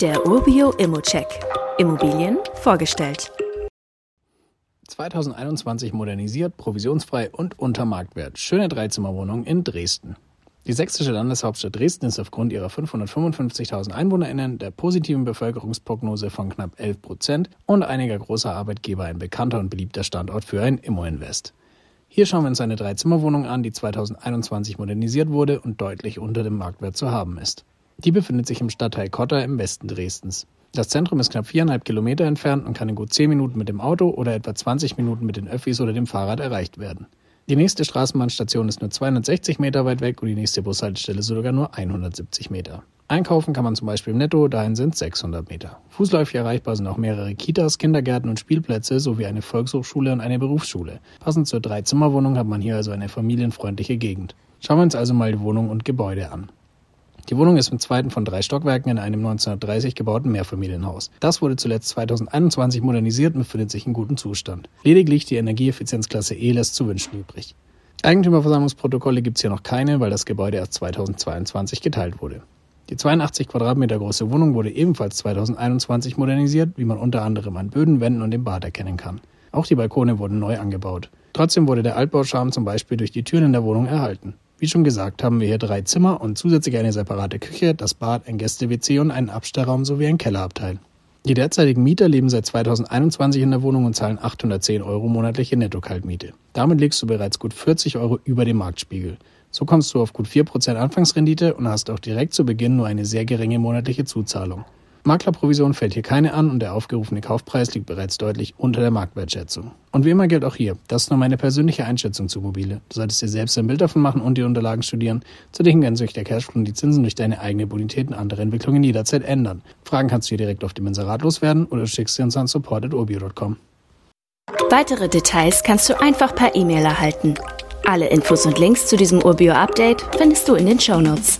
Der Urbio Immocheck. Immobilien vorgestellt. 2021 modernisiert, provisionsfrei und unter Marktwert. Schöne Dreizimmerwohnung in Dresden. Die sächsische Landeshauptstadt Dresden ist aufgrund ihrer 555.000 EinwohnerInnen, der positiven Bevölkerungsprognose von knapp 11 Prozent und einiger großer Arbeitgeber ein bekannter und beliebter Standort für ein Immo-Invest. Hier schauen wir uns eine Dreizimmerwohnung an, die 2021 modernisiert wurde und deutlich unter dem Marktwert zu haben ist. Die befindet sich im Stadtteil Kotter im Westen Dresdens. Das Zentrum ist knapp viereinhalb Kilometer entfernt und kann in gut zehn Minuten mit dem Auto oder etwa 20 Minuten mit den Öffis oder dem Fahrrad erreicht werden. Die nächste Straßenbahnstation ist nur 260 Meter weit weg und die nächste Bushaltestelle sogar nur 170 Meter. Einkaufen kann man zum Beispiel im Netto, dahin sind 600 Meter. Fußläufig erreichbar sind auch mehrere Kitas, Kindergärten und Spielplätze sowie eine Volkshochschule und eine Berufsschule. Passend zur Dreizimmerwohnung hat man hier also eine familienfreundliche Gegend. Schauen wir uns also mal die Wohnung und Gebäude an. Die Wohnung ist im zweiten von drei Stockwerken in einem 1930 gebauten Mehrfamilienhaus. Das wurde zuletzt 2021 modernisiert und befindet sich in gutem Zustand. Lediglich die Energieeffizienzklasse E lässt zu wünschen übrig. Eigentümerversammlungsprotokolle gibt es hier noch keine, weil das Gebäude erst 2022 geteilt wurde. Die 82 Quadratmeter große Wohnung wurde ebenfalls 2021 modernisiert, wie man unter anderem an Böden, Wänden und dem Bad erkennen kann. Auch die Balkone wurden neu angebaut. Trotzdem wurde der Altbauscharme zum Beispiel durch die Türen in der Wohnung erhalten. Wie schon gesagt, haben wir hier drei Zimmer und zusätzlich eine separate Küche, das Bad, ein Gäste-WC und einen Abstellraum sowie ein Kellerabteil. Die derzeitigen Mieter leben seit 2021 in der Wohnung und zahlen 810 Euro monatliche Netto-Kaltmiete. Damit liegst du bereits gut 40 Euro über dem Marktspiegel. So kommst du auf gut 4% Anfangsrendite und hast auch direkt zu Beginn nur eine sehr geringe monatliche Zuzahlung. Maklerprovision fällt hier keine an und der aufgerufene Kaufpreis liegt bereits deutlich unter der Marktwertschätzung. Und wie immer gilt auch hier, das ist nur meine persönliche Einschätzung zu Mobile. Du solltest dir selbst ein Bild davon machen und die Unterlagen studieren. Zudem kann sich der Cashflow und die Zinsen durch deine eigene Bonität und andere Entwicklungen jederzeit ändern. Fragen kannst du hier direkt auf dem Inserat loswerden oder schickst sie uns an support.urbio.com. Weitere Details kannst du einfach per E-Mail erhalten. Alle Infos und Links zu diesem Urbio-Update findest du in den Show Notes.